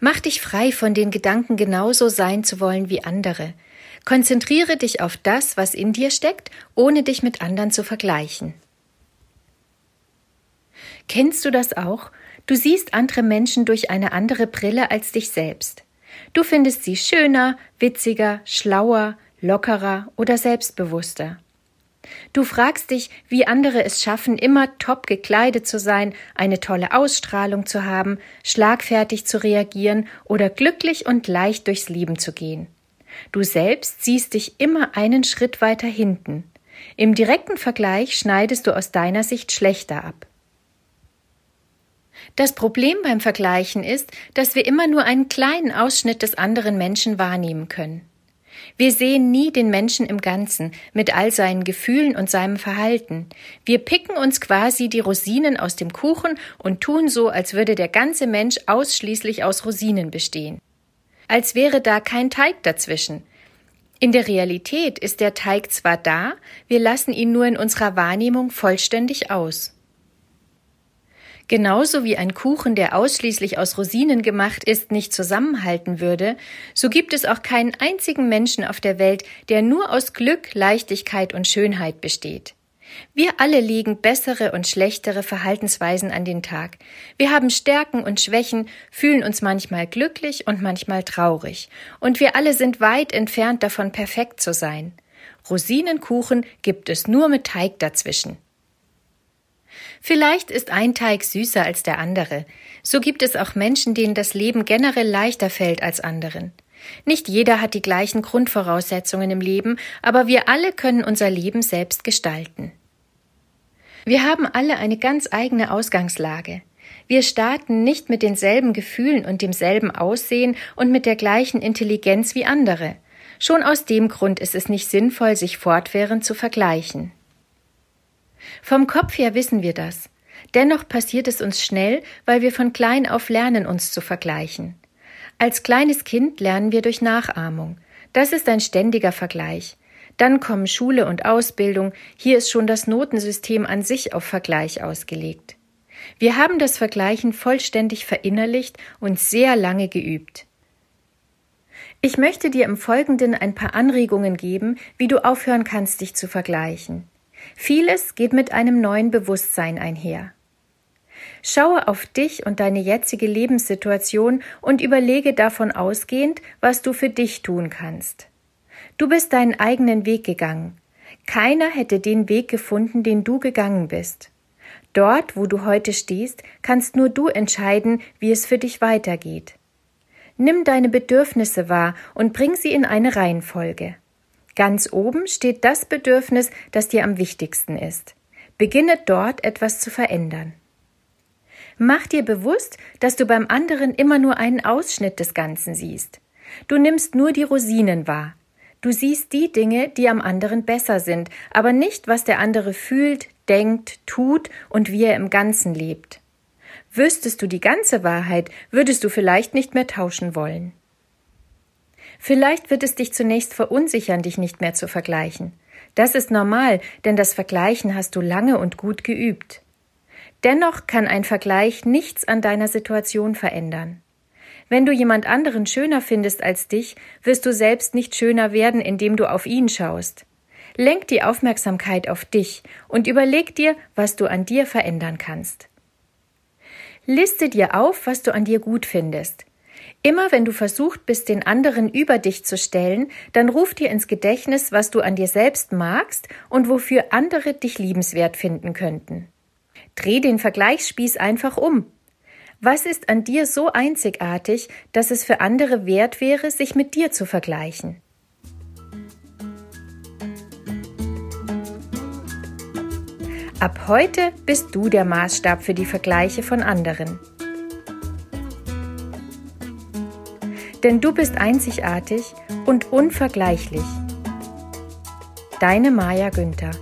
Mach dich frei von den Gedanken, genauso sein zu wollen wie andere. Konzentriere dich auf das, was in dir steckt, ohne dich mit anderen zu vergleichen. Kennst du das auch? Du siehst andere Menschen durch eine andere Brille als dich selbst. Du findest sie schöner, witziger, schlauer, lockerer oder selbstbewusster. Du fragst dich, wie andere es schaffen, immer top gekleidet zu sein, eine tolle Ausstrahlung zu haben, schlagfertig zu reagieren oder glücklich und leicht durchs Leben zu gehen. Du selbst siehst dich immer einen Schritt weiter hinten. Im direkten Vergleich schneidest du aus deiner Sicht schlechter ab. Das Problem beim Vergleichen ist, dass wir immer nur einen kleinen Ausschnitt des anderen Menschen wahrnehmen können. Wir sehen nie den Menschen im Ganzen, mit all seinen Gefühlen und seinem Verhalten. Wir picken uns quasi die Rosinen aus dem Kuchen und tun so, als würde der ganze Mensch ausschließlich aus Rosinen bestehen. Als wäre da kein Teig dazwischen. In der Realität ist der Teig zwar da, wir lassen ihn nur in unserer Wahrnehmung vollständig aus. Genauso wie ein Kuchen, der ausschließlich aus Rosinen gemacht ist, nicht zusammenhalten würde, so gibt es auch keinen einzigen Menschen auf der Welt, der nur aus Glück, Leichtigkeit und Schönheit besteht. Wir alle legen bessere und schlechtere Verhaltensweisen an den Tag. Wir haben Stärken und Schwächen, fühlen uns manchmal glücklich und manchmal traurig. Und wir alle sind weit entfernt davon, perfekt zu sein. Rosinenkuchen gibt es nur mit Teig dazwischen. Vielleicht ist ein Teig süßer als der andere. So gibt es auch Menschen, denen das Leben generell leichter fällt als anderen. Nicht jeder hat die gleichen Grundvoraussetzungen im Leben, aber wir alle können unser Leben selbst gestalten. Wir haben alle eine ganz eigene Ausgangslage. Wir starten nicht mit denselben Gefühlen und demselben Aussehen und mit der gleichen Intelligenz wie andere. Schon aus dem Grund ist es nicht sinnvoll, sich fortwährend zu vergleichen. Vom Kopf her wissen wir das. Dennoch passiert es uns schnell, weil wir von klein auf lernen, uns zu vergleichen. Als kleines Kind lernen wir durch Nachahmung. Das ist ein ständiger Vergleich. Dann kommen Schule und Ausbildung, hier ist schon das Notensystem an sich auf Vergleich ausgelegt. Wir haben das Vergleichen vollständig verinnerlicht und sehr lange geübt. Ich möchte dir im Folgenden ein paar Anregungen geben, wie du aufhören kannst, dich zu vergleichen. Vieles geht mit einem neuen Bewusstsein einher. Schaue auf dich und deine jetzige Lebenssituation und überlege davon ausgehend, was du für dich tun kannst. Du bist deinen eigenen Weg gegangen. Keiner hätte den Weg gefunden, den du gegangen bist. Dort, wo du heute stehst, kannst nur du entscheiden, wie es für dich weitergeht. Nimm deine Bedürfnisse wahr und bring sie in eine Reihenfolge. Ganz oben steht das Bedürfnis, das dir am wichtigsten ist. Beginne dort etwas zu verändern. Mach dir bewusst, dass du beim anderen immer nur einen Ausschnitt des Ganzen siehst. Du nimmst nur die Rosinen wahr. Du siehst die Dinge, die am anderen besser sind, aber nicht, was der andere fühlt, denkt, tut und wie er im Ganzen lebt. Wüsstest du die ganze Wahrheit, würdest du vielleicht nicht mehr tauschen wollen. Vielleicht wird es dich zunächst verunsichern, dich nicht mehr zu vergleichen. Das ist normal, denn das Vergleichen hast du lange und gut geübt. Dennoch kann ein Vergleich nichts an deiner Situation verändern. Wenn du jemand anderen schöner findest als dich, wirst du selbst nicht schöner werden, indem du auf ihn schaust. Lenk die Aufmerksamkeit auf dich und überleg dir, was du an dir verändern kannst. Liste dir auf, was du an dir gut findest. Immer wenn du versucht bist, den anderen über dich zu stellen, dann ruf dir ins Gedächtnis, was du an dir selbst magst und wofür andere dich liebenswert finden könnten. Dreh den Vergleichsspieß einfach um. Was ist an dir so einzigartig, dass es für andere wert wäre, sich mit dir zu vergleichen? Ab heute bist du der Maßstab für die Vergleiche von anderen. Denn du bist einzigartig und unvergleichlich. Deine Maja Günther